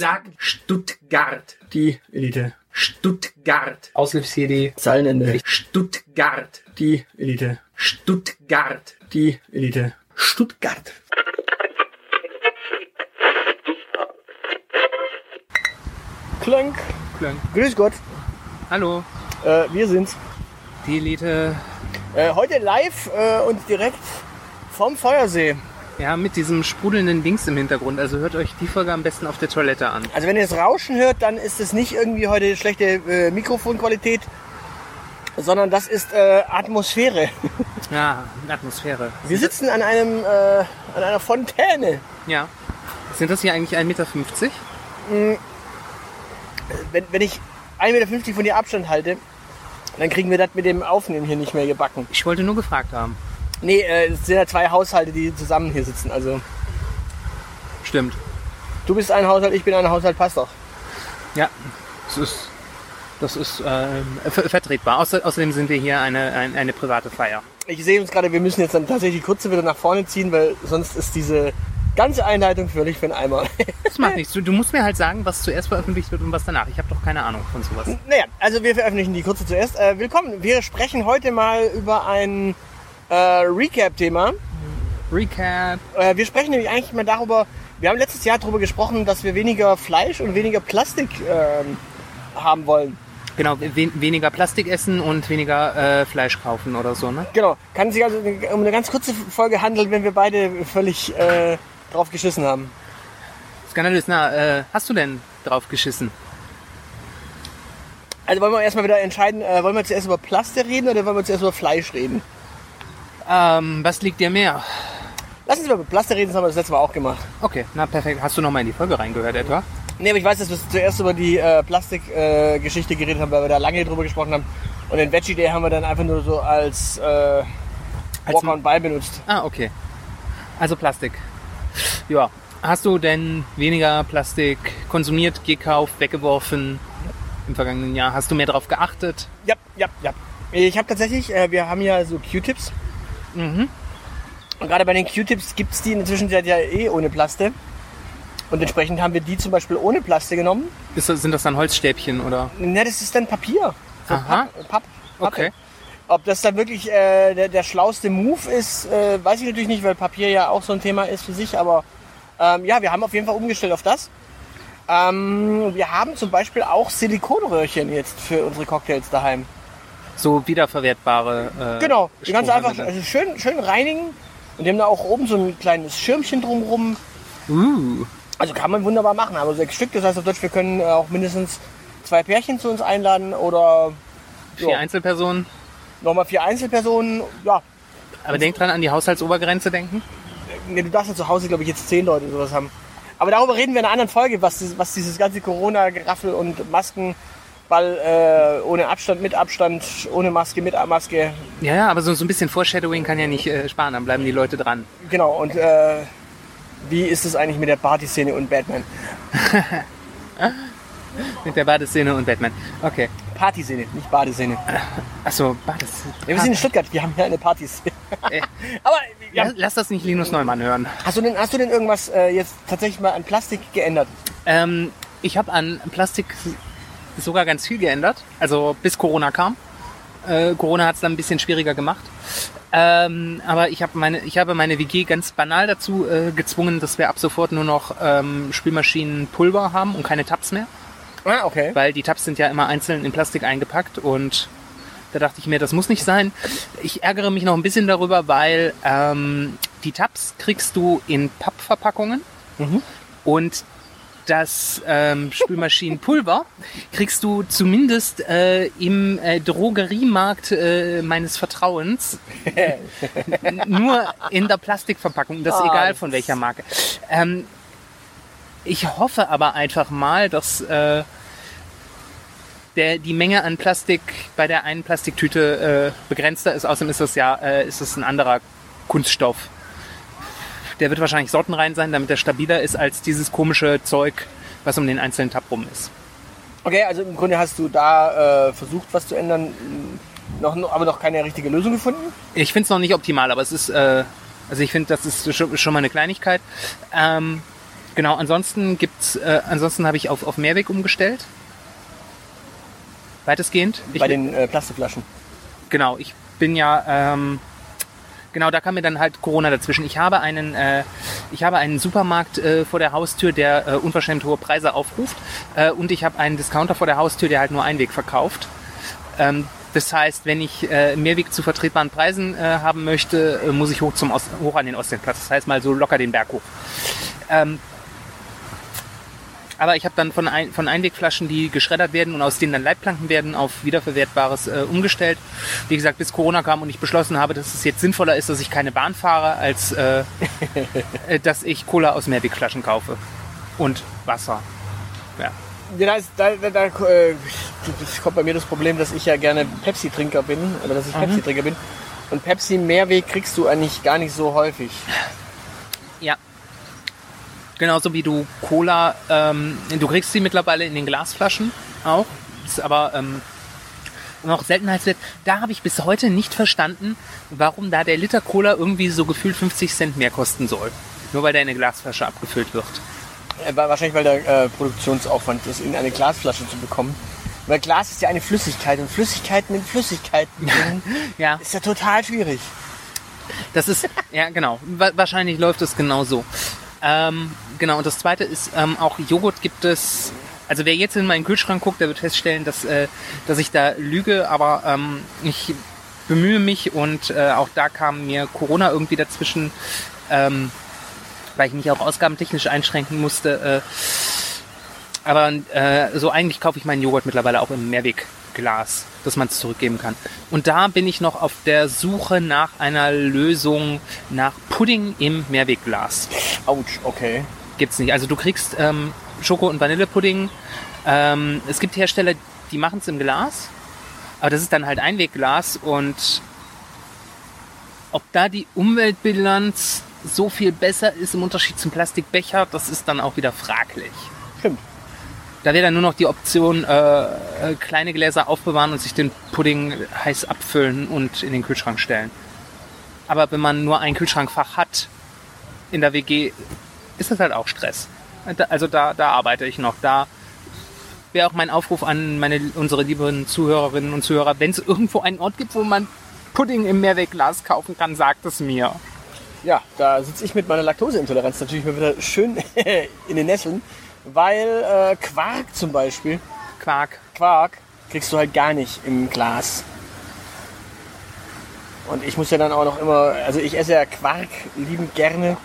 Sag Stuttgart. Die Elite. Stuttgart. Aushilfs-CD. Zeilenende. Stuttgart. Die Elite. Stuttgart. Die Elite. Stuttgart. Klank. Klang. Grüß Gott. Hallo. Äh, wir sind's. Die Elite. Äh, heute live äh, und direkt vom Feuersee. Ja, mit diesem sprudelnden Dings im Hintergrund. Also hört euch die Folge am besten auf der Toilette an. Also wenn ihr das Rauschen hört, dann ist es nicht irgendwie heute schlechte äh, Mikrofonqualität, sondern das ist äh, Atmosphäre. Ja, Atmosphäre. Wir sitzen an einem äh, an einer Fontäne. Ja. Sind das hier eigentlich 1,50 Meter? Wenn, wenn ich 1,50 Meter von dir Abstand halte, dann kriegen wir das mit dem Aufnehmen hier nicht mehr gebacken. Ich wollte nur gefragt haben. Nee, äh, es sind ja zwei Haushalte, die zusammen hier sitzen. Also Stimmt. du bist ein Haushalt, ich bin ein Haushalt, passt doch. Ja, das ist, das ist ähm, ver vertretbar. Außer, außerdem sind wir hier eine, ein, eine private Feier. Ich sehe uns gerade, wir müssen jetzt dann tatsächlich die Kurze wieder nach vorne ziehen, weil sonst ist diese ganze Einleitung völlig für den Eimer. Das macht nichts. Du, du musst mir halt sagen, was zuerst veröffentlicht wird und was danach. Ich habe doch keine Ahnung von sowas. naja, also wir veröffentlichen die Kurze zuerst. Äh, willkommen, wir sprechen heute mal über ein äh, Recap-Thema. Recap. Äh, wir sprechen nämlich eigentlich mal darüber, wir haben letztes Jahr darüber gesprochen, dass wir weniger Fleisch und weniger Plastik ähm, haben wollen. Genau, we weniger Plastik essen und weniger äh, Fleisch kaufen oder so, ne? Genau, kann sich also um eine ganz kurze Folge handeln, wenn wir beide völlig äh, drauf geschissen haben. Skandalös. Na, äh, hast du denn drauf geschissen? Also wollen wir erstmal wieder entscheiden, äh, wollen wir zuerst über Plastik reden oder wollen wir zuerst über Fleisch reden? Ähm, was liegt dir mehr? Lass uns über Plastik reden, das haben wir das letzte Mal auch gemacht. Okay, na perfekt. Hast du noch mal in die Folge reingehört etwa? Nee, aber ich weiß, dass wir zuerst über die äh, Plastikgeschichte äh, geredet haben, weil wir da lange drüber gesprochen haben. Und den Veggie Day haben wir dann einfach nur so als, äh, Walker und Ball benutzt. Ah, okay. Also Plastik. Ja. Hast du denn weniger Plastik konsumiert, gekauft, weggeworfen im vergangenen Jahr? Hast du mehr darauf geachtet? Ja, ja, ja. Ich habe tatsächlich, äh, wir haben ja so Q-Tips. Mhm. Und gerade bei den Q-Tips gibt es die in der Zwischenzeit ja eh ohne Plaste. Und entsprechend haben wir die zum Beispiel ohne Plaste genommen. Ist das, sind das dann Holzstäbchen oder? Na, das ist dann Papier. So Aha. Papp, Papp. Okay. Ob das dann wirklich äh, der, der schlauste Move ist, äh, weiß ich natürlich nicht, weil Papier ja auch so ein Thema ist für sich. Aber ähm, ja, wir haben auf jeden Fall umgestellt auf das. Ähm, wir haben zum Beispiel auch Silikonröhrchen jetzt für unsere Cocktails daheim. So wiederverwertbare. Äh, Genau, die kannst du einfach Strohhalme also schön, schön reinigen. Und die haben da auch oben so ein kleines Schirmchen drumrum. Uh. Also kann man wunderbar machen. Aber sechs Stück, das heißt auf Deutsch, wir können äh, auch mindestens zwei Pärchen zu uns einladen oder Vier Ja. Einzelpersonen. nochmal vier Einzelpersonen. Ja, Aber denk dran, an die Haushaltsobergrenze denken. nee, du darfst ja zu Hause, glaube ich, jetzt zehn Leute sowas haben. Aber darüber reden wir in einer anderen Folge, was, was dieses ganze Corona-Geraffel und Masken, weil äh, ohne Abstand, mit Abstand, ohne Maske, mit Maske. Ja, ja, aber so, so ein bisschen Foreshadowing kann ja nicht äh, sparen, dann bleiben die Leute dran. Genau, und äh, wie ist es eigentlich mit der Partyszene und Batman? Mit der Badeszene und Batman. Okay. Partyszene, nicht Badeszene. Achso, Badeszene. Ja, wir sind in Stuttgart, wir haben hier eine Partyszene. Äh, Aber ja, lass, lass das nicht Linus Neumann hören. hast, du denn, hast du denn irgendwas äh, jetzt tatsächlich mal an Plastik geändert? Ähm, ich habe an Plastik sogar ganz viel geändert. Also bis Corona kam. Äh, Corona hat es dann ein bisschen schwieriger gemacht. Ähm, aber ich, hab meine, ich habe meine WG ganz banal dazu äh, gezwungen, dass wir ab sofort nur noch ähm, Spülmaschinenpulver haben und keine Tabs mehr. Ah, okay. weil die Tabs sind ja immer einzeln in Plastik eingepackt und da dachte ich mir, das muss nicht sein. Ich ärgere mich noch ein bisschen darüber, weil ähm, die Tabs kriegst du in Pappverpackungen und das ähm, Spülmaschinenpulver kriegst du zumindest äh, im äh, Drogeriemarkt äh, meines Vertrauens nur in der Plastikverpackung. Das ist Ah, egal das von welcher Marke. Ähm, ich hoffe aber einfach mal, dass äh, der, die Menge an Plastik bei der einen Plastiktüte äh, begrenzter ist. Außerdem ist das ja äh, ist es ein anderer Kunststoff. Der wird wahrscheinlich sortenrein sein, damit er stabiler ist als dieses komische Zeug, was um den einzelnen Tab rum ist. Okay, also im Grunde hast du da äh, versucht, was zu ändern, noch, aber noch keine richtige Lösung gefunden? Ich finde es noch nicht optimal, aber es ist, äh, also ich finde, das ist schon, schon mal eine Kleinigkeit. Ähm, Genau, ansonsten gibt's, äh, ansonsten habe ich auf, auf Mehrweg umgestellt. Weitestgehend. Ich, Bei den äh, Plastikflaschen. genau, ich bin ja, ähm, genau, da kam mir dann halt Corona dazwischen. Ich habe einen, äh, ich habe einen Supermarkt äh, vor der Haustür, der äh, unverschämt hohe Preise aufruft, äh, und ich habe einen Discounter vor der Haustür, der halt nur Einweg verkauft. Ähm, das heißt, wenn ich äh, Mehrweg zu vertretbaren Preisen äh, haben möchte, äh, muss ich hoch zum Ost, hoch an den Ostendplatz. Das heißt mal so locker den Berg hoch. Ähm, aber ich habe dann von, ein, von Einwegflaschen, die geschreddert werden und aus denen dann Leitplanken werden, auf wiederverwertbares äh, umgestellt. Wie gesagt, bis Corona kam und ich beschlossen habe, dass es jetzt sinnvoller ist, dass ich keine Bahn fahre, als äh, äh, dass ich Cola aus Mehrwegflaschen kaufe. Und Wasser. Ja. Ja, da, ist, da, da, äh, kommt bei mir das Problem, dass ich ja gerne Pepsi-Trinker bin, oder dass ich Pepsi-Trinker bin. Und Pepsi Mehrweg kriegst du eigentlich gar nicht so häufig. Genauso wie du Cola, ähm, du kriegst sie mittlerweile in den Glasflaschen auch. Ist aber ähm, noch Seltenheitswert. Da habe ich bis heute nicht verstanden, warum da der Liter Cola irgendwie so gefühlt 50 Cent mehr kosten soll. Nur weil der in eine Glasflasche abgefüllt wird. Äh, wa- wahrscheinlich, weil der äh, Produktionsaufwand ist, in eine Glasflasche zu bekommen. Weil Glas ist ja eine Flüssigkeit und Flüssigkeiten in Flüssigkeiten drin Ja, ist ja total schwierig. das ist, ja genau. Wa wahrscheinlich läuft es genau so. Ähm, genau, und das zweite ist, ähm, auch Joghurt gibt es. Also wer jetzt in meinen Kühlschrank guckt, der wird feststellen, dass, äh, dass ich da lüge, aber ähm, ich bemühe mich und äh, auch da kam mir Corona irgendwie dazwischen, ähm, weil ich mich auch ausgabentechnisch einschränken musste. Äh, aber äh, so eigentlich kaufe ich meinen Joghurt mittlerweile auch im Mehrwegglas, dass man es zurückgeben kann. Und da bin ich noch auf der Suche nach einer Lösung nach Pudding im Mehrwegglas. Autsch, okay. Gibt's nicht. Also du kriegst ähm, Schoko- und Vanillepudding. Ähm, es gibt Hersteller, die machen es im Glas, aber das ist dann halt Einwegglas und ob da die Umweltbilanz so viel besser ist im Unterschied zum Plastikbecher, das ist dann auch wieder fraglich. Stimmt. Da wäre dann nur noch die Option, äh, äh, kleine Gläser aufbewahren und sich den Pudding heiß abfüllen und in den Kühlschrank stellen. Aber wenn man nur ein Kühlschrankfach hat in der WG, ist das halt auch Stress. Also da, da arbeite ich noch. Da wäre auch mein Aufruf an meine, unsere lieben Zuhörerinnen und Zuhörer, wenn es irgendwo einen Ort gibt, wo man Pudding im Mehrwegglas kaufen kann, sagt es mir. Ja, da sitze ich mit meiner Laktoseintoleranz natürlich mal wieder schön in den Nesseln, weil äh, Quark zum Beispiel, Quark. Quark kriegst du halt gar nicht im Glas. Und ich muss ja dann auch noch immer, also ich esse ja Quark liebend gerne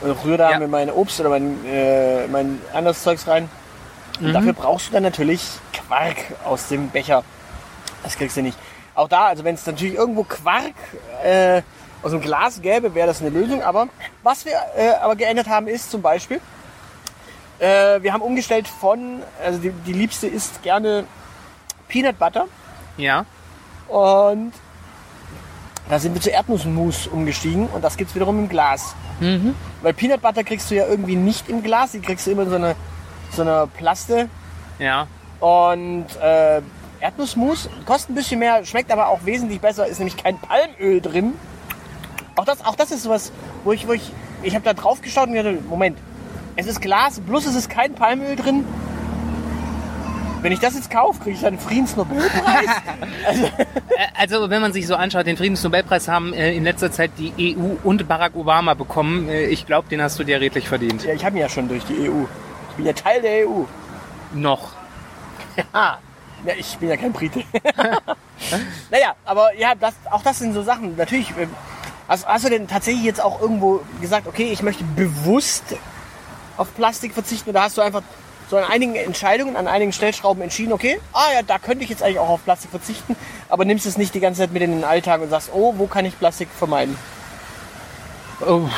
und rühre da Ja. mit meinem Obst oder mein, äh, mein anderes Zeugs rein. Und dafür brauchst du dann natürlich Quark aus dem Becher. Das kriegst du nicht. Auch da, also wenn es natürlich irgendwo Quark äh, aus dem Glas gäbe, wäre das eine Lösung. Aber was wir äh, aber geändert haben, ist zum Beispiel, äh, wir haben umgestellt von, also die, die Liebste isst gerne Peanut Butter Ja. und da sind wir zu Erdnussmus umgestiegen und das gibt's wiederum im Glas. Weil Peanut Butter kriegst du ja irgendwie nicht im Glas, die kriegst du immer in so eine, so eine Plaste Ja. und äh, Erdnussmus kostet ein bisschen mehr, schmeckt aber auch wesentlich besser, ist nämlich kein Palmöl drin. Auch das, auch das ist sowas, wo ich, wo ich, ich habe da drauf geschaut und gedacht, Moment, es ist Glas, plus es ist kein Palmöl drin. Wenn ich das jetzt kaufe, kriege ich dann einen Friedensnobelpreis. also, Also wenn man sich so anschaut, den Friedensnobelpreis haben äh, in letzter Zeit die EU und Barack Obama bekommen. Äh, Ich glaube, den hast du dir redlich verdient. ja, ich habe ihn ja schon durch die EU. Ich bin ja Teil der EU. Noch. Ja, ich bin ja kein Brite. naja, aber ja, das, auch das sind so Sachen. Natürlich, hast, hast du denn tatsächlich jetzt auch irgendwo gesagt, okay, ich möchte bewusst auf Plastik verzichten oder hast du einfach so an einigen Entscheidungen, an einigen Stellschrauben entschieden, okay, ah ja, da könnte ich jetzt eigentlich auch auf Plastik verzichten, aber nimmst es nicht die ganze Zeit mit in den Alltag und sagst, oh, wo kann ich Plastik vermeiden? Oh.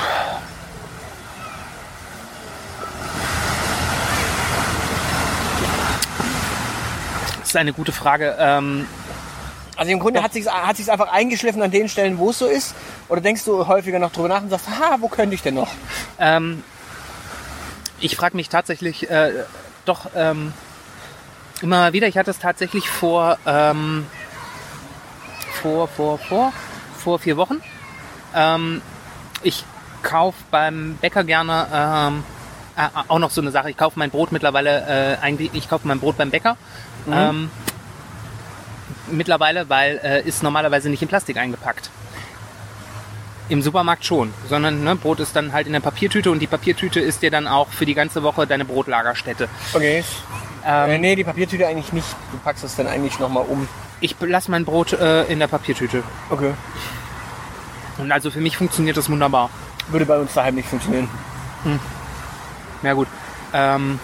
Das ist eine gute Frage. Ähm, Also im Grunde hat sich hat sich's einfach eingeschliffen an den Stellen, wo es so ist. Oder denkst du häufiger noch drüber nach und sagst, ha, wo könnte ich denn noch? ähm, ich frage mich tatsächlich äh, doch ähm, immer wieder. Ich hatte es tatsächlich vor, ähm, vor, vor, vor, vor vier Wochen. Ähm, ich kaufe beim Bäcker gerne ähm, äh, auch noch so eine Sache. Ich kaufe mein Brot mittlerweile äh, eigentlich, ich kaufe mein Brot beim Bäcker. Ähm, mittlerweile, weil äh, ist normalerweise nicht in Plastik eingepackt. Im Supermarkt schon, sondern ne, Brot ist dann halt in der Papiertüte und die Papiertüte ist dir dann auch für die ganze Woche deine Brotlagerstätte. Okay. Ähm, äh, nee, die Papiertüte eigentlich nicht. Du packst es dann eigentlich nochmal um. Ich lasse mein Brot äh, in der Papiertüte. Okay. Und also für mich funktioniert das wunderbar. Würde bei uns daheim nicht funktionieren. Ja gut. Ähm,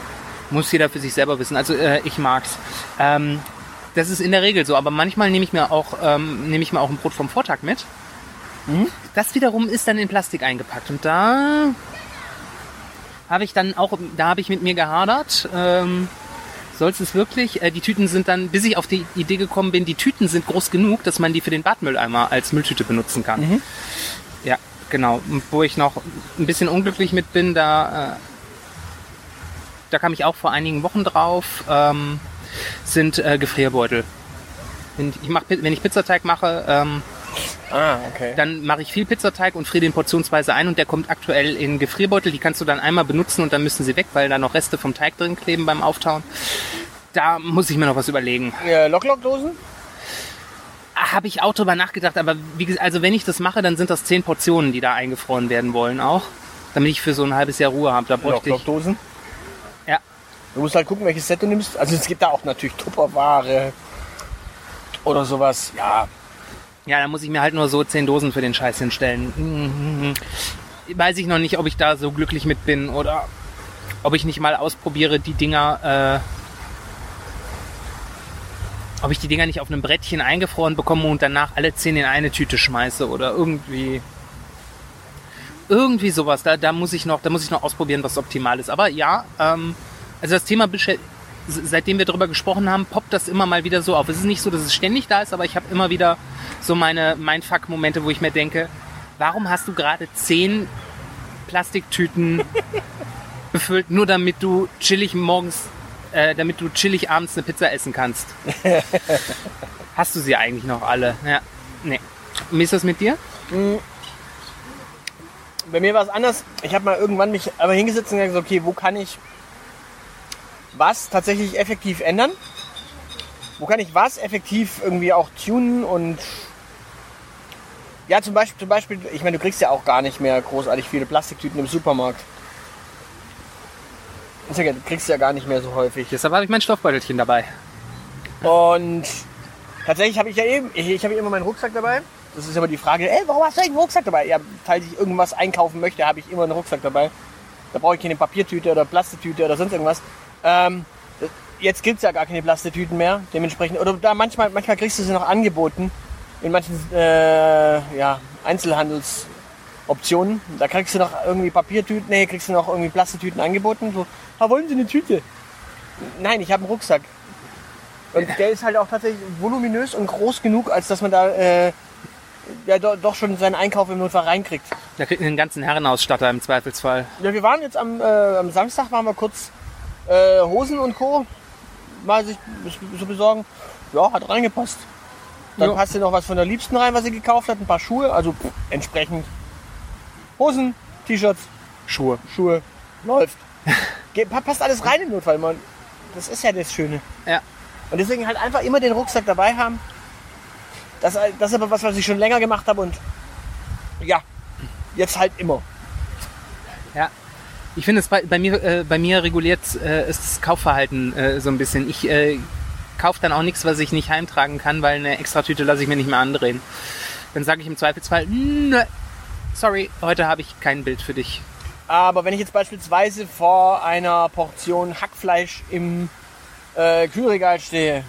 muss jeder für sich selber wissen. Also äh, ich mag's. Ähm, das ist in der Regel so, aber manchmal nehme ich mir auch ähm, nehme ich mir auch ein Brot vom Vortag mit. Das wiederum ist dann in Plastik eingepackt und da habe ich dann auch, da habe ich mit mir gehadert. Ähm, soll es wirklich? Äh, die Tüten sind dann, bis ich auf die Idee gekommen bin, die Tüten sind groß genug, dass man die für den Badmülleimer als Mülltüte benutzen kann. Ja, genau. Wo ich noch ein bisschen unglücklich mit bin, da, äh, da kam ich auch vor einigen Wochen drauf, ähm, sind äh, Gefrierbeutel. Wenn ich, mach, wenn ich Pizzateig mache, ähm, Ah, okay. dann mache ich viel Pizzateig und friere den portionsweise ein und der kommt aktuell in Gefrierbeutel. Die kannst du dann einmal benutzen und dann müssen sie weg, weil da noch Reste vom Teig drin kleben beim Auftauen. Da muss ich mir noch was überlegen. Äh, Locklock-Dosen? Habe ich auch drüber nachgedacht, aber wie gesagt, also wenn ich das mache, dann sind das zehn Portionen, die da eingefroren werden wollen auch. Damit ich für so ein halbes Jahr Ruhe habe. Da bräuchte ich. Locklock-Dosen? Ja. Du musst halt gucken, welches Set du nimmst. Also es gibt da auch natürlich Tupperware oder sowas. Ja, Ja, da muss ich mir halt nur so zehn Dosen für den Scheiß hinstellen. Mhm. Weiß ich noch nicht, ob ich da so glücklich mit bin oder ob ich nicht mal ausprobiere, die Dinger, äh, ob ich die Dinger nicht auf einem Brettchen eingefroren bekomme und danach alle zehn in eine Tüte schmeiße oder irgendwie. Irgendwie sowas. Da, da muss ich noch, da muss ich noch ausprobieren, was optimal ist. Aber ja, ähm, also das Thema seitdem wir darüber gesprochen haben, poppt das immer mal wieder so auf. Es ist nicht so, dass es ständig da ist, aber ich habe immer wieder so meine Mindfuck-Momente, wo ich mir denke, warum hast du gerade zehn Plastiktüten befüllt, nur damit du chillig morgens, äh, damit du chillig abends eine Pizza essen kannst? hast du sie eigentlich noch alle? Ja, nee. Wie ist das mit dir? bei mir war es anders. Ich habe mal irgendwann mich aber hingesetzt und gesagt, okay, wo kann ich was tatsächlich effektiv ändern? Wo kann ich was effektiv irgendwie auch tunen und ja, zum Beispiel, zum Beispiel, ich meine, du kriegst ja auch gar nicht mehr großartig viele Plastiktüten im Supermarkt. Du kriegst ja gar nicht mehr so häufig. Deshalb habe ich mein Stoffbeutelchen dabei. Und tatsächlich habe ich ja eben, ich, ich habe immer meinen Rucksack dabei. Das ist aber die Frage, ey, warum hast du eigentlich einen Rucksack dabei? Ja, falls ich irgendwas einkaufen möchte, habe ich immer einen Rucksack dabei. Da brauche ich keine Papiertüte oder Plastiktüte oder sonst irgendwas. Ähm, jetzt gibt's ja gar keine Plastiktüten mehr, dementsprechend. Oder da manchmal, manchmal kriegst du sie noch angeboten in manchen äh, ja, Einzelhandelsoptionen. Da kriegst du noch irgendwie Papiertüten, nee, kriegst du noch irgendwie Plastiktüten angeboten. So, ah, wollen Sie eine Tüte? Nein, ich habe einen Rucksack. Und der ist halt auch tatsächlich voluminös und groß genug, als dass man da äh, ja, do, doch schon seinen Einkauf im Notfall reinkriegt. Da kriegt einen ganzen Herrenausstatter im Zweifelsfall. Ja, wir waren jetzt am, äh, am Samstag, waren wir kurz äh, Hosen und Co. mal sich so besorgen. Ja, hat reingepasst. Dann Jo. passt ja noch was von der Liebsten rein, was sie gekauft hat. Ein paar Schuhe, also pff, entsprechend Hosen, T-Shirts, Schuhe. Schuhe. Läuft. Ge- pa- passt alles rein im Notfall, man. Das ist ja das Schöne. Ja. Und deswegen halt einfach immer den Rucksack dabei haben. Das, das ist aber was, was ich schon länger gemacht habe und ja, jetzt halt immer. Ja. Ich finde es bei, bei mir äh, bei mir reguliert äh, ist das Kaufverhalten äh, so ein bisschen. Ich äh, kaufe dann auch nichts, was ich nicht heimtragen kann, weil eine Extratüte lasse ich mir nicht mehr andrehen. Dann sage ich im Zweifelsfall, nö, sorry, heute habe ich kein Bild für dich. Aber wenn ich jetzt beispielsweise vor einer Portion Hackfleisch im äh, Kühlregal stehe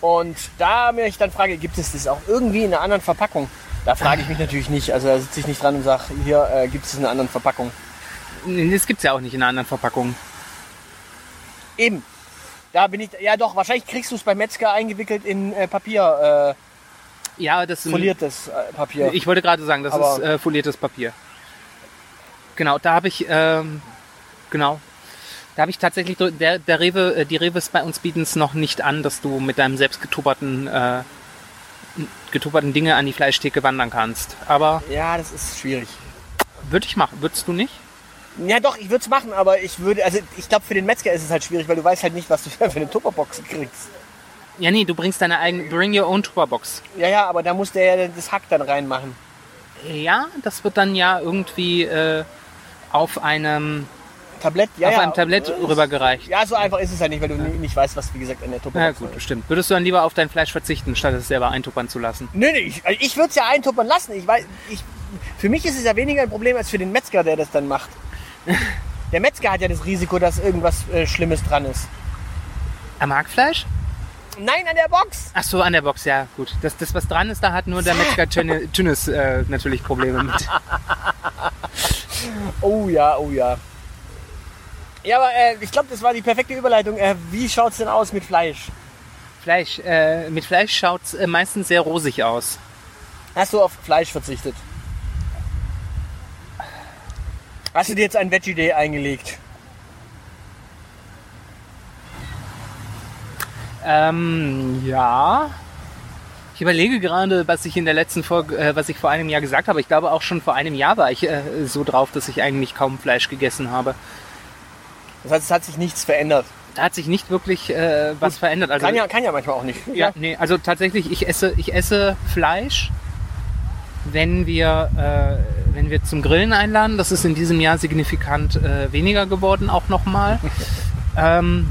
und da mir ich dann frage, gibt es das auch irgendwie in einer anderen Verpackung? Da frage ich mich natürlich nicht. Also da sitze ich nicht dran und sage, hier äh, gibt es in einer anderen Verpackung. Das gibt's ja auch nicht in einer anderen Verpackung. Eben. Da bin ich, ja doch, wahrscheinlich kriegst du es beim Metzger eingewickelt in äh, Papier, Ja, das äh, foliertes äh, Papier. Ich wollte gerade sagen, das Aber- ist äh, foliertes Papier. Genau, da habe ich, ähm, genau, da habe ich tatsächlich, der, der Rewe, äh, die Reves bei uns bieten es noch nicht an, dass du mit deinem selbst getupperten, Dinge an die Fleischtheke wandern kannst. Aber ja, das ist schwierig. würde ich machen, würdest du nicht? Ja doch, ich würde es machen, aber ich würde, also ich glaube für den Metzger ist es halt schwierig, weil du weißt halt nicht, was du für eine Tupperbox kriegst. Ja, nee, du bringst deine eigene, bring your own Tupperbox. Ja, ja, aber da muss der ja das Hack dann reinmachen. Ja, das wird dann ja irgendwie äh, auf einem, Tablett, ja, auf ja. einem Tablett rübergereicht. Ja, so einfach ist es halt nicht, weil du nie- nicht weißt, was wie gesagt an der Ja, Tupperbox gut, ist. stimmt. Würdest du dann lieber auf dein Fleisch verzichten, statt es selber eintuppern zu lassen? Nö, nö, ich, also ich würde es ja eintuppern lassen. Ich weiß, ich, für mich ist es ja weniger ein Problem als für den Metzger, der das dann macht. Der Metzger hat ja das Risiko, dass irgendwas äh, Schlimmes dran ist. Am Hackfleisch? Nein, an der Box! Ach so, an der Box, ja, gut. Das, das was dran ist, da hat nur der Metzger Tönne- Tünnes äh, natürlich Probleme mit. Oh ja, oh ja. Ja, aber äh, ich glaube, das war die perfekte Überleitung. Äh, wie schaut's denn aus mit Fleisch? Fleisch, äh, mit Fleisch schaut es äh, meistens sehr rosig aus. Hast du auf Fleisch verzichtet? Hast du dir jetzt ein Veggie Day eingelegt? Ähm, ja. Ich überlege gerade, was ich in der letzten Folge, äh, was ich vor einem Jahr gesagt habe. Ich glaube auch schon vor einem Jahr war ich äh, so drauf, dass ich eigentlich kaum Fleisch gegessen habe. Das heißt, es hat sich nichts verändert. Da hat sich nicht wirklich äh, was verändert. Also, Kann ja, kann ja manchmal auch nicht. ja, nee, also tatsächlich, ich esse, ich esse Fleisch, wenn wir, äh, wenn wir zum Grillen einladen. Das ist in diesem Jahr signifikant äh, weniger geworden, auch nochmal. ähm,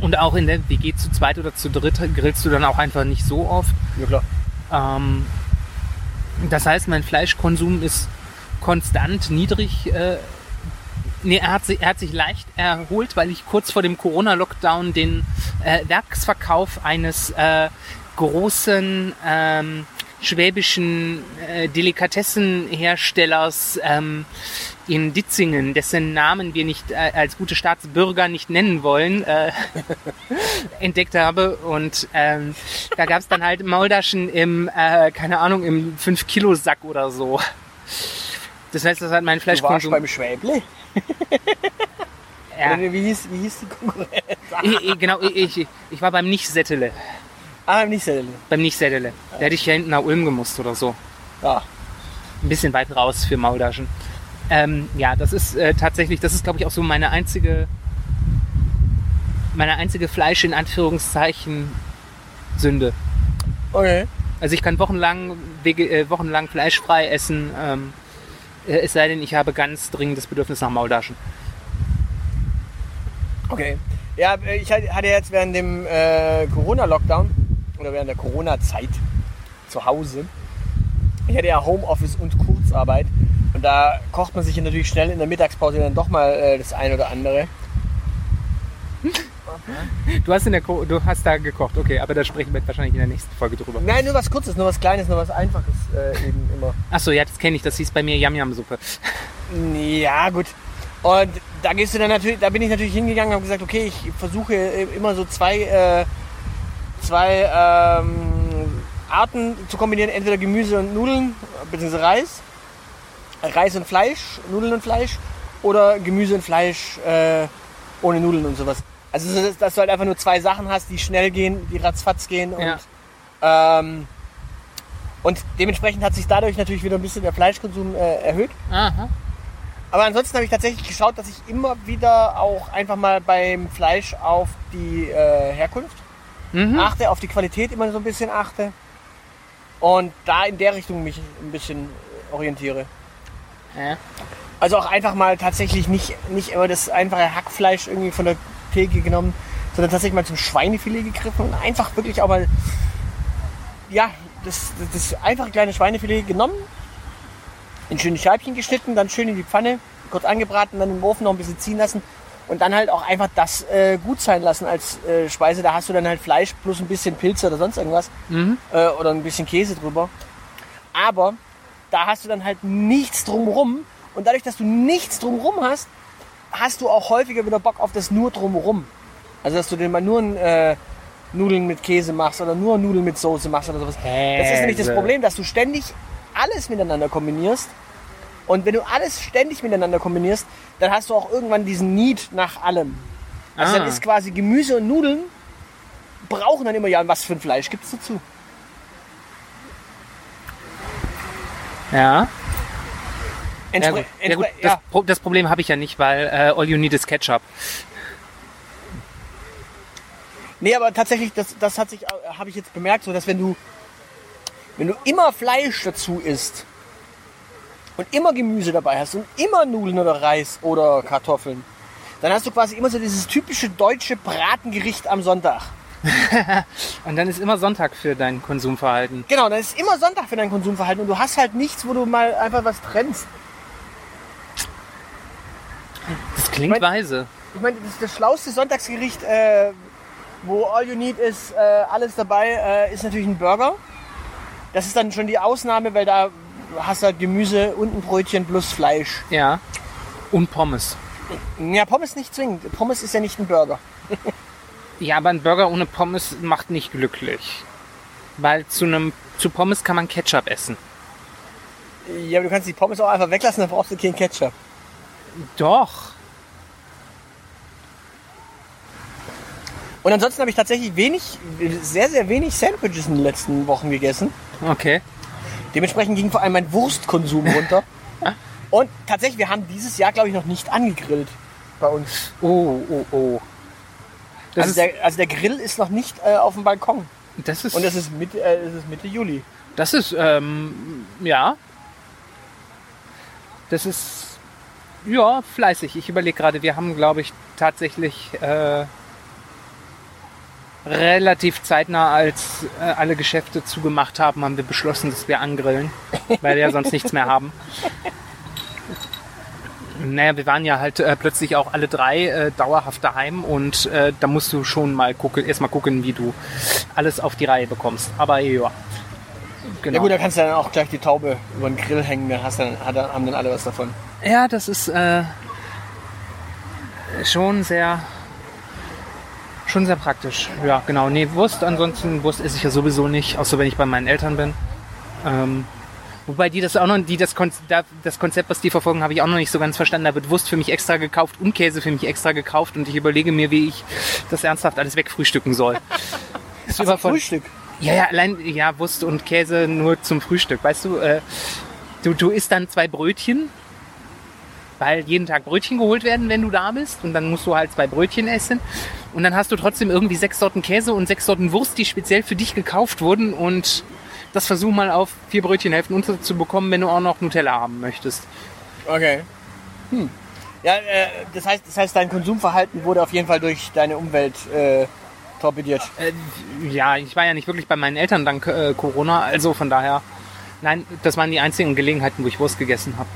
und auch in der WG zu zweit oder zu dritt grillst du dann auch einfach nicht so oft. Ja, klar. Ähm, das heißt, mein Fleischkonsum ist konstant niedrig. Nee, er hat, sich, er hat sich leicht erholt, weil ich kurz vor dem Corona-Lockdown den äh, Werksverkauf eines äh, großen ähm, schwäbischen äh, Delikatessenherstellers ähm, in Ditzingen, dessen Namen wir nicht äh, als gute Staatsbürger nicht nennen wollen, äh, entdeckt habe. Und ähm, da gab es dann halt Maultaschen im, äh, keine Ahnung, im 5-Kilo-Sack oder so. Das heißt, das hat mein Du warst Fleischkonsum. beim Schwäble? Ja, Oder Wie, hieß, wie hieß die Konkurrenz? ich, ich, genau, ich, ich, war beim Nicht-Settele. Ah, nicht selten. Beim Nicht-Settele. Da hätte ich ja hinten nach Ulm gemusst oder so. Ja. ein bisschen weit raus für Maultaschen. Ähm, ja, das ist äh, tatsächlich, das ist glaube ich auch so meine einzige, meine einzige Fleisch in Anführungszeichen Sünde. Okay. Also ich kann wochenlang, wege, äh, wochenlang fleischfrei essen, ähm, äh, es sei denn, ich habe ganz dringendes Bedürfnis nach Maultaschen. Okay. Ja, ich hatte jetzt während dem äh, Corona-Lockdown oder während der Corona-Zeit zu Hause, ich hatte ja Homeoffice und Kurzarbeit und da kocht man sich natürlich schnell in der Mittagspause dann doch mal äh, das ein oder andere. Du hast, in der Ko du hast da gekocht, okay, aber da sprechen wir wahrscheinlich in der nächsten Folge drüber. Nein, nur was Kurzes, nur was Kleines, nur was Einfaches äh, eben immer. Achso, ja, das kenne ich, das hieß bei mir Yam-Yam-Suppe. Ja, gut. Und da gehst du dann natürlich, da bin ich natürlich hingegangen und habe gesagt, okay, ich versuche äh, immer so zwei, äh, zwei ähm, Arten zu kombinieren, entweder Gemüse und Nudeln, beziehungsweise Reis, Reis und Fleisch, Nudeln und Fleisch, oder Gemüse und Fleisch äh, ohne Nudeln und sowas. Also so, dass, dass du halt einfach nur zwei Sachen hast, die schnell gehen, die ratzfatz gehen und Ja. ähm, und dementsprechend hat sich dadurch natürlich wieder ein bisschen der Fleischkonsum äh, erhöht. Aha. Aber ansonsten habe ich tatsächlich geschaut, dass ich immer wieder auch einfach mal beim Fleisch auf die äh, Herkunft Mhm. achte, auf die Qualität immer so ein bisschen achte. Und da in der Richtung mich ein bisschen orientiere. Ja. Also auch einfach mal tatsächlich nicht, nicht immer das einfache Hackfleisch irgendwie von der Theke genommen, sondern tatsächlich mal zum Schweinefilet gegriffen und einfach wirklich auch mal, ja, das, das, einfache kleine Schweinefilet genommen, in schöne Scheibchen geschnitten, dann schön in die Pfanne, kurz angebraten, dann im Ofen noch ein bisschen ziehen lassen und dann halt auch einfach das äh, gut sein lassen als äh, Speise. Da hast du dann halt Fleisch plus ein bisschen Pilze oder sonst irgendwas Mhm. äh, oder ein bisschen Käse drüber. Aber da hast du dann halt nichts drumrum und dadurch, dass du nichts drumrum hast, hast du auch häufiger wieder Bock auf das nur drumrum. Also dass du dir mal nur ein, äh, Nudeln mit Käse machst oder nur Nudeln mit Soße machst oder sowas. Das ist nämlich das Käse. Problem, dass du ständig alles miteinander kombinierst. Und wenn du alles ständig miteinander kombinierst, dann hast du auch irgendwann diesen Need nach allem. Also Ah. dann ist quasi Gemüse und Nudeln brauchen dann immer ja, was für ein Fleisch gibt es dazu? Ja. Ja, Entspre gut. Ja, gut. Das, ja. Pro- das Problem habe ich ja nicht, weil äh, all you need is Ketchup. Nee, aber tatsächlich, das, das hat sich, äh, habe ich jetzt bemerkt, so dass wenn du, wenn du immer Fleisch dazu isst und immer Gemüse dabei hast und immer Nudeln oder Reis oder Kartoffeln, dann hast du quasi immer so dieses typische deutsche Bratengericht am Sonntag. Und dann ist immer Sonntag für dein Konsumverhalten. Genau, dann ist immer Sonntag für dein Konsumverhalten und du hast halt nichts, wo du mal einfach was trennst. Klingt Mein- weise. Ich meine, das, das schlauste Sonntagsgericht, äh, wo all you need ist, äh, alles dabei, äh, ist natürlich ein Burger. Das ist dann schon die Ausnahme, weil da hast du halt Gemüse und ein Brötchen plus Fleisch. Ja. Und Pommes. Ja, Pommes nicht zwingend. Pommes ist ja nicht ein Burger. Ja, aber ein Burger ohne Pommes macht nicht glücklich. Weil zu einem zu Pommes kann man Ketchup essen. Ja, aber du kannst die Pommes auch einfach weglassen, dann brauchst du keinen Ketchup. Doch. Und ansonsten habe ich tatsächlich wenig, sehr, sehr wenig Sandwiches in den letzten Wochen gegessen. Okay. Dementsprechend ging vor allem mein Wurstkonsum runter. Und tatsächlich, wir haben dieses Jahr, glaube ich, noch nicht angegrillt bei uns. Oh, oh, oh. Also der, also der Grill ist noch nicht äh, auf dem Balkon. das ist, Und es ist Mitte, äh, es ist Mitte Juli. das ist, ähm, ja. Das ist, ja, fleißig. Ich überlege gerade, wir haben, glaube ich, tatsächlich äh, relativ zeitnah, als äh, alle Geschäfte zugemacht haben, haben wir beschlossen, dass wir angrillen, weil wir ja sonst nichts mehr haben. Naja, wir waren ja halt äh, plötzlich auch alle drei äh, dauerhaft daheim und äh, da musst du schon mal gucken, erstmal gucken, wie du alles auf die Reihe bekommst. Aber ja. Genau. Ja gut, da kannst du dann auch gleich die Taube über den Grill hängen, dann, hast du dann hat, dann- haben dann alle was davon. Ja, das ist äh, schon sehr schon sehr praktisch. Ja, genau. Nee, Wurst, ansonsten Wurst esse ich ja sowieso nicht, außer wenn ich bei meinen Eltern bin. Ähm, wobei die das auch noch, die das, Kon da, das Konzept, was die verfolgen, habe ich auch noch nicht so ganz verstanden. Da wird Wurst für mich extra gekauft und Käse für mich extra gekauft und ich überlege mir, wie ich das ernsthaft alles wegfrühstücken soll. Das ist Also übervoll- Frühstück. ja, ja, allein, ja, Wurst und Käse nur zum Frühstück. Weißt du, äh, du, du isst dann zwei Brötchen, weil jeden Tag Brötchen geholt werden, wenn du da bist. Und dann musst du halt zwei Brötchen essen. Und dann hast du trotzdem irgendwie sechs Sorten Käse und sechs Sorten Wurst, die speziell für dich gekauft wurden. Und das versuch mal auf vier Brötchenhälften unterzubekommen, wenn du auch noch Nutella haben möchtest. Okay. Hm. Ja, äh, das heißt, das heißt, dein Konsumverhalten wurde auf jeden Fall durch deine Umwelt äh, torpediert. Äh, ja, ich war ja nicht wirklich bei meinen Eltern dank äh, Corona, also von daher, nein, das waren die einzigen Gelegenheiten, wo ich Wurst gegessen habe.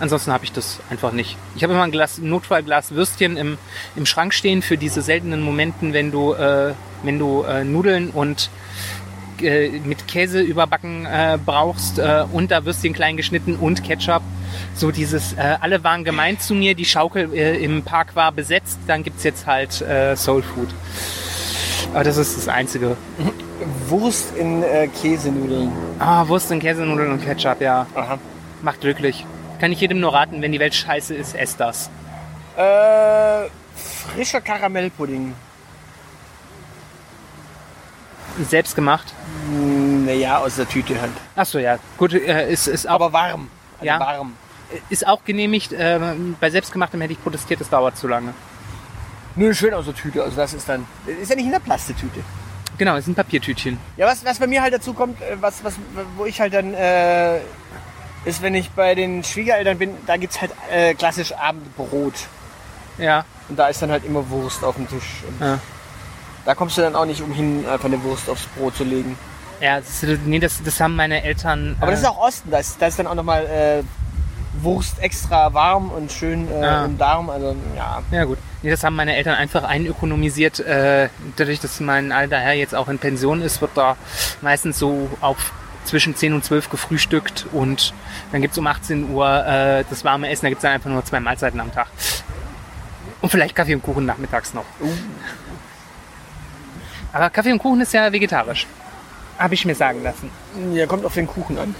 Ansonsten habe ich das einfach nicht. Ich habe immer ein Glas, Notfallglas Würstchen im, im Schrank stehen für diese seltenen Momenten, wenn du, äh, wenn du äh, Nudeln und äh, mit Käse überbacken äh, brauchst äh, und da Würstchen klein geschnitten und Ketchup. So dieses, äh, alle waren gemeint zu mir, die Schaukel äh, im Park war besetzt, dann gibt's jetzt halt äh, Soul Food. Aber das ist das Einzige. Wurst in äh, Käsenudeln. Ah, Wurst und Käsenudeln und Ketchup, ja. Aha. Macht glücklich. Kann ich jedem nur raten, wenn die Welt scheiße ist, esst das. Äh, frischer Karamellpudding. Selbst gemacht. Naja, aus der Tüte halt. Achso, ja. Gut, äh, ist, ist, auch, Aber warm. Also Ja. warm. ist auch genehmigt. Äh, bei selbstgemachtem hätte ich protestiert, das dauert zu lange. Nö, schön aus der Tüte. Also das ist dann. Ist ja nicht in der Plastetüte. Genau, ist ein Papiertütchen. Ja, was, was bei mir halt dazu kommt, äh, was, was, wo ich halt dann, äh, ist, wenn ich bei den Schwiegereltern bin, da gibt's halt äh, klassisch Abendbrot. Ja. Und da ist dann halt immer Wurst auf dem Tisch. Und Ja. Da kommst du dann auch nicht umhin, einfach eine Wurst aufs Brot zu legen. Ja, das, ist- nee, das, das haben meine Eltern. Aber das äh, ist auch Osten, da ist, da ist dann auch nochmal äh, Wurst extra warm und schön äh, Ah. im Darm. Also ja. Ja gut. Nee, das haben meine Eltern einfach einökonomisiert. Äh, dadurch, dass mein alter Herr jetzt auch in Pension ist, wird da meistens so auf zwischen 10 und 12 gefrühstückt und dann gibt's um 18 Uhr äh, das warme Essen. Da gibt's dann einfach nur zwei Mahlzeiten am Tag. Und vielleicht Kaffee und Kuchen nachmittags noch. Aber Kaffee und Kuchen ist ja vegetarisch. Habe ich mir sagen lassen. Ja, kommt auf den Kuchen an.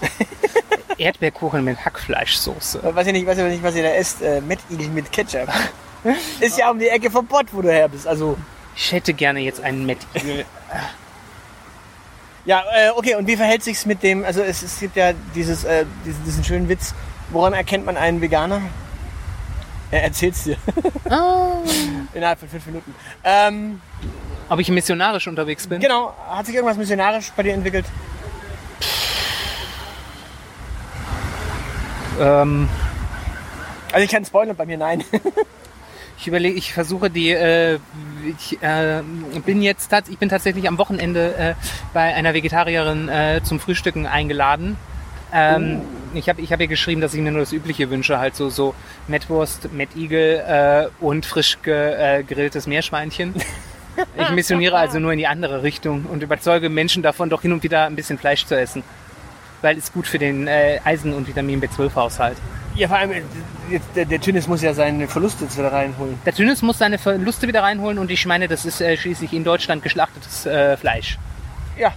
Erdbeerkuchen mit Hackfleischsoße. Weiß ich nicht, weiß ich nicht, was ihr da esst. Äh, Mettigel mit Ketchup. ist ja um die Ecke vom Pott, wo du her bist. Also Ich hätte gerne jetzt einen Mettigel. Ja, äh, okay, und wie verhält sich's mit dem, also es, es gibt ja dieses, äh, diesen, diesen schönen Witz, woran erkennt man einen Veganer? Er erzählt's dir. Ah. Innerhalb von fünf Minuten. Ähm, Ob ich missionarisch unterwegs bin? genau, hat sich irgendwas missionarisch bei dir entwickelt? Ähm, Also ich kann spoilern, bei mir nein. ich überlege, ich versuche die, äh, ich äh, bin jetzt ich bin tatsächlich am Wochenende äh, bei einer Vegetarierin äh, zum Frühstücken eingeladen. Ähm, Ich habe ich hab ihr geschrieben, dass ich mir nur das Übliche wünsche, halt so, so Mettwurst, Mettigel äh, und frisch ge, äh, gegrilltes Meerschweinchen. Ich missioniere also nur in die andere Richtung und überzeuge Menschen davon, doch hin und wieder ein bisschen Fleisch zu essen. Weil es gut für den äh, Eisen- und Vitamin B12-Haushalt. Ja, vor allem, äh, der, der Tünnis muss ja seine Verluste jetzt wieder reinholen. Der Tünnis muss seine Verluste wieder reinholen und ich meine, das ist äh, schließlich in Deutschland geschlachtetes äh, Fleisch. Ja,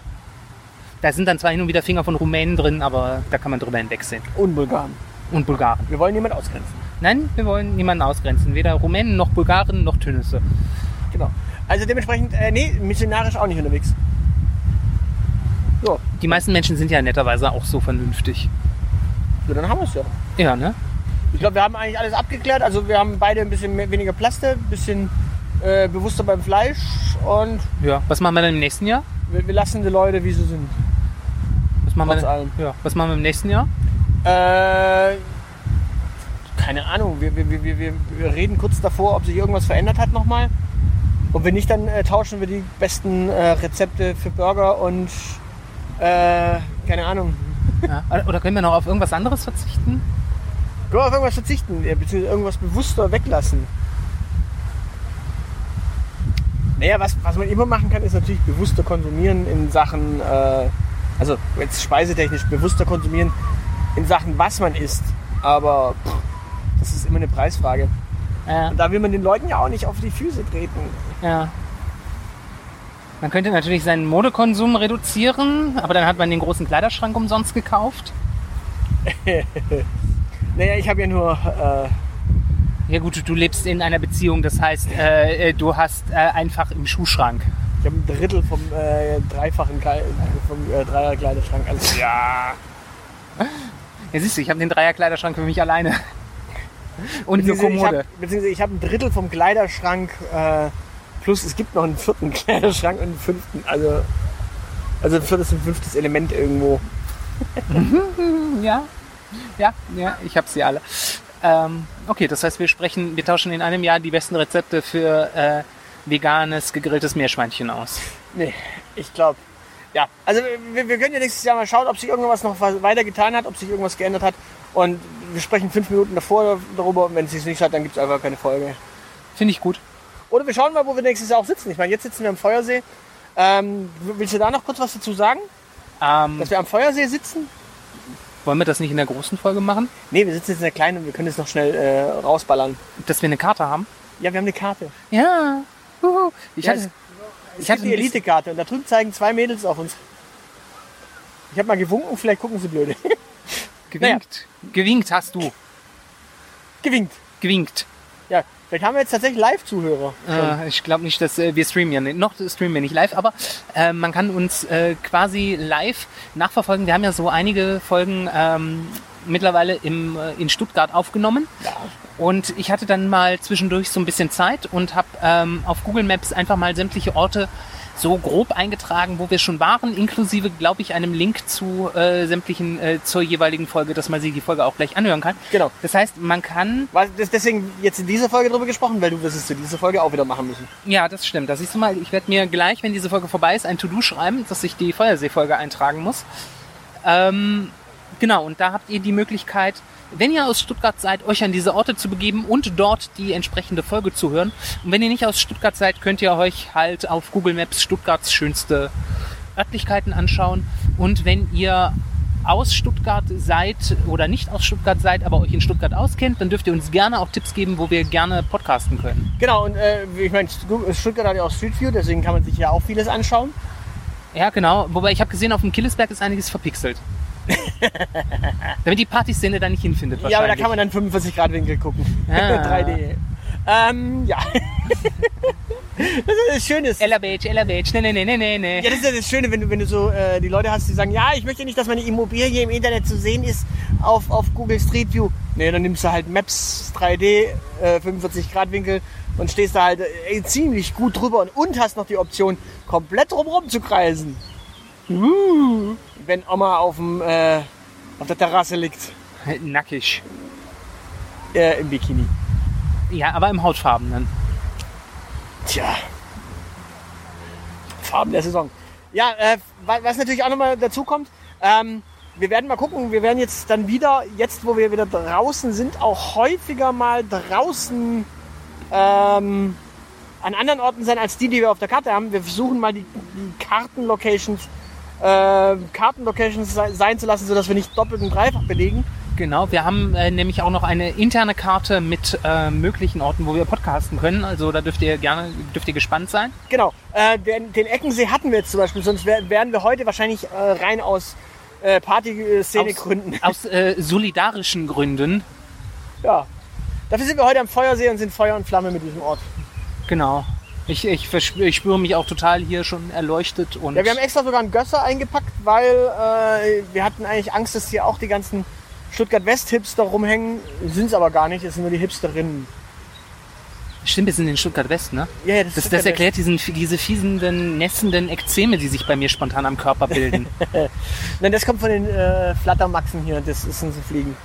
Da sind dann zwar hin und wieder Finger von Rumänen drin, aber da kann man drüber hinwegsehen. und Bulgaren. Und Bulgaren. Wir wollen niemand ausgrenzen. Nein, wir wollen niemanden ausgrenzen. Weder Rumänen noch Bulgaren noch Tünnisse. Genau. Also dementsprechend, äh, nee, missionarisch auch nicht unterwegs. So, Die meisten Menschen sind ja netterweise auch so vernünftig. So dann haben wir es ja. Ja, ne? Ich glaube, wir haben eigentlich alles abgeklärt. Also wir haben beide ein bisschen mehr, weniger Plaste, ein bisschen äh, bewusster beim Fleisch und Ja. Was machen wir dann im nächsten Jahr? wir, wir lassen die Leute, wie sie sind. Was machen, wir denn, allem. ja. Was machen wir im nächsten Jahr? Äh, keine Ahnung, wir, wir, wir, wir, wir reden kurz davor, ob sich irgendwas verändert hat nochmal. Und wenn nicht, dann äh, tauschen wir die besten äh, Rezepte für Burger und äh, keine Ahnung. Ja. Oder können wir noch auf irgendwas anderes verzichten? Können wir auf irgendwas verzichten, beziehungsweise irgendwas bewusster weglassen. Naja, was, was man immer machen kann, ist natürlich bewusster konsumieren in Sachen, äh, also jetzt speisetechnisch bewusster konsumieren in Sachen, was man isst. Aber pff, das ist immer eine Preisfrage. Ja. Und da will man den Leuten ja auch nicht auf die Füße treten. ja. Man könnte natürlich seinen Modekonsum reduzieren, aber dann hat man den großen Kleiderschrank umsonst gekauft. Naja, ich habe ja nur, äh, Ja gut, du lebst in einer Beziehung, das heißt, äh, äh, du hast äh, einfach im Schuhschrank. ich habe ein Drittel vom äh, dreifachen Kle vom äh, Dreierkleiderschrank. Also ja, Ja, siehst du, ich habe den Dreierkleiderschrank für mich alleine. Und eine Beziehungsweise ich Kommode. hab- Beziehungsweise ich habe ein Drittel vom Kleiderschrank plus es gibt noch einen vierten Kleiderschrank und einen fünften. Also, also ein viertes und fünftes Element irgendwo. Ja, ja, ja, ich habe sie alle. Ähm, okay, das heißt, wir sprechen, wir tauschen in einem Jahr die besten Rezepte für äh, veganes, gegrilltes Meerschweinchen aus. Nee, ich glaube. Ja, also wir, wir können ja nächstes Jahr mal schauen, ob sich irgendwas noch weiter getan hat, ob sich irgendwas geändert hat. Und wir sprechen fünf Minuten davor darüber. Und wenn es sich nicht hat, dann gibt es einfach keine Folge. Finde ich gut. Oder wir schauen mal, wo wir nächstes Jahr auch sitzen. Ich meine, jetzt sitzen wir am Feuersee. Ähm, willst du da noch kurz was dazu sagen? Ähm, Dass wir am Feuersee sitzen? wollen wir das nicht in der großen Folge machen? Nee, wir sitzen jetzt in der kleinen und wir können es noch schnell äh, rausballern. Dass wir eine Karte haben? Ja, wir haben eine Karte. Ja. Huhu. Ich Ja, hatte, das- ich hatte habe die Elite-Karte und da drüben zeigen zwei Mädels auf uns. Ich habe mal gewunken, vielleicht gucken sie blöde. gewinkt. Gewinkt hast du. Gewinkt. Gewinkt. Ja, vielleicht haben wir jetzt tatsächlich Live-Zuhörer. Äh, ich glaube nicht, dass äh, wir streamen ja nicht. Noch streamen wir nicht live, aber äh, man kann uns äh, quasi live nachverfolgen. Wir haben ja so einige Folgen ähm, mittlerweile im, äh, in Stuttgart aufgenommen. Und ich hatte dann mal zwischendurch so ein bisschen Zeit und habe ähm, auf Google Maps einfach mal sämtliche Orte so grob eingetragen, wo wir schon waren, inklusive, glaube ich, einem Link zu äh, sämtlichen äh, zur jeweiligen Folge, dass man sich die Folge auch gleich anhören kann. Genau. Das heißt, man kann Was, das, deswegen jetzt in dieser Folge drüber gesprochen, weil du wirst es zu dieser Folge auch wieder machen müssen. Ja, das stimmt. Das siehst du mal, ich werde mir gleich, wenn diese Folge vorbei ist, ein To-Do schreiben, dass ich die Feuersee-Folge eintragen muss. Ähm, genau, und da habt ihr die Möglichkeit, wenn ihr aus Stuttgart seid, euch an diese Orte zu begeben und dort die entsprechende Folge zu hören. Und wenn ihr nicht aus Stuttgart seid, könnt ihr euch halt auf Google Maps Stuttgarts schönste Örtlichkeiten anschauen. Und wenn ihr aus Stuttgart seid oder nicht aus Stuttgart seid, aber euch in Stuttgart auskennt, dann dürft ihr uns gerne auch Tipps geben, wo wir gerne podcasten können. Genau, und äh, ich meine, Stuttgart hat ja auch Street View, deswegen kann man sich ja auch vieles anschauen. Ja, genau. Wobei ich habe gesehen, auf dem Killesberg ist einiges verpixelt. Damit die Partyszene da nicht hinfindet. Ja, aber da kann man dann 45 Grad Winkel gucken. Ah. 3D. Ähm, ja. Das ist das Schöne. Ella Beach, Ella Beach, ne, ne, ne, ne, ne, ne. Ja, das ist ja das Schöne, wenn du, wenn du so äh, die Leute hast, die sagen, ja, ich möchte nicht, dass meine Immobilie im Internet zu sehen ist auf, auf Google Street View. Nee, dann nimmst du halt Maps 3D, äh, 45 Grad Winkel und stehst da halt äh, ziemlich gut drüber und, und hast noch die Option, komplett drumherum zu kreisen. Uh, wenn Oma auf, dem, äh, auf der Terrasse liegt, Nackig. äh, im Bikini. Ja, aber im Hautfarbenen. Tja. Farben der Saison. Ja, äh, wa- was natürlich auch nochmal dazu kommt, ähm, wir werden mal gucken, wir werden jetzt dann wieder, jetzt wo wir wieder draußen sind, auch häufiger mal draußen ähm, an anderen Orten sein als die, die wir auf der Karte haben. Wir versuchen mal die, die Kartenlocations äh, Kartenlocations se- sein zu lassen, sodass wir nicht doppelt und dreifach belegen. Genau, wir haben äh, nämlich auch noch eine interne Karte mit äh, möglichen Orten, wo wir podcasten können. Also da dürft ihr gerne, dürft ihr gespannt sein. Genau, äh, den, den Eckensee hatten wir jetzt zum Beispiel, sonst wär, wären wir heute wahrscheinlich äh, rein aus äh, Party-Szene-Gründen. Aus äh, solidarischen Gründen. Ja. Dafür sind wir heute am Feuersee und sind Feuer und Flamme mit diesem Ort. Genau. Ich, ich, ich spüre mich auch total hier schon erleuchtet und Ja, wir haben extra sogar einen Gösser eingepackt, weil äh, wir hatten eigentlich Angst, dass hier auch die ganzen Stuttgart-West-Hipster rumhängen. Sind es aber gar nicht, es sind nur die Hipsterinnen. stimmt, wir sind in Stuttgart West, ne? Ja, ja, Das, ist das Stuttgart erklärt diesen, diese fiesenden, nässenden Ekzeme, die sich bei mir spontan am Körper bilden. Nein, das kommt von den äh, Flattermaxen hier, das ist ein Fliegen.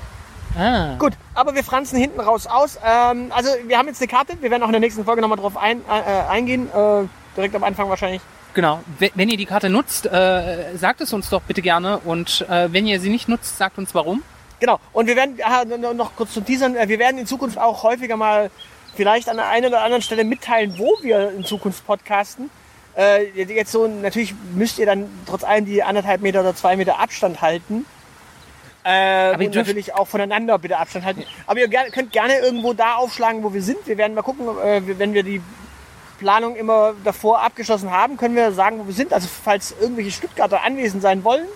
Ah. Gut, aber wir franzen hinten raus aus. Ähm, also wir haben jetzt eine Karte, wir werden auch in der nächsten Folge nochmal drauf ein, äh, eingehen. Äh, direkt am Anfang wahrscheinlich. Genau. Wenn ihr die Karte nutzt, äh, sagt es uns doch bitte gerne. Und äh, wenn ihr sie nicht nutzt, sagt uns warum. Genau. Und wir werden, aha, no- noch kurz zum Teasern, äh, wir werden in Zukunft auch häufiger mal vielleicht an der einen oder anderen Stelle mitteilen, wo wir in Zukunft podcasten. Äh, jetzt so, natürlich müsst ihr dann trotz allem die anderthalb Meter oder zwei Meter Abstand halten. Äh, ihr und natürlich auch voneinander bitte Abstand halten. Aber ihr könnt gerne irgendwo da aufschlagen, wo wir sind. Wir werden mal gucken, äh, wenn wir die Planung immer davor abgeschlossen haben, können wir sagen, wo wir sind. Also falls irgendwelche Stuttgarter anwesend sein wollen,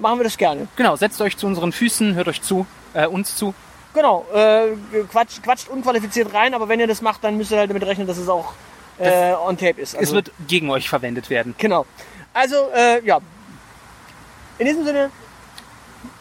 machen wir das gerne. Genau, setzt euch zu unseren Füßen, hört euch zu, äh, uns zu. Genau, äh, quatscht, quatscht unqualifiziert rein, aber wenn ihr das macht, dann müsst ihr halt damit rechnen, dass es auch äh, on tape ist. es Also, wird gegen euch verwendet werden. genau. Also, äh, ja. In diesem Sinne,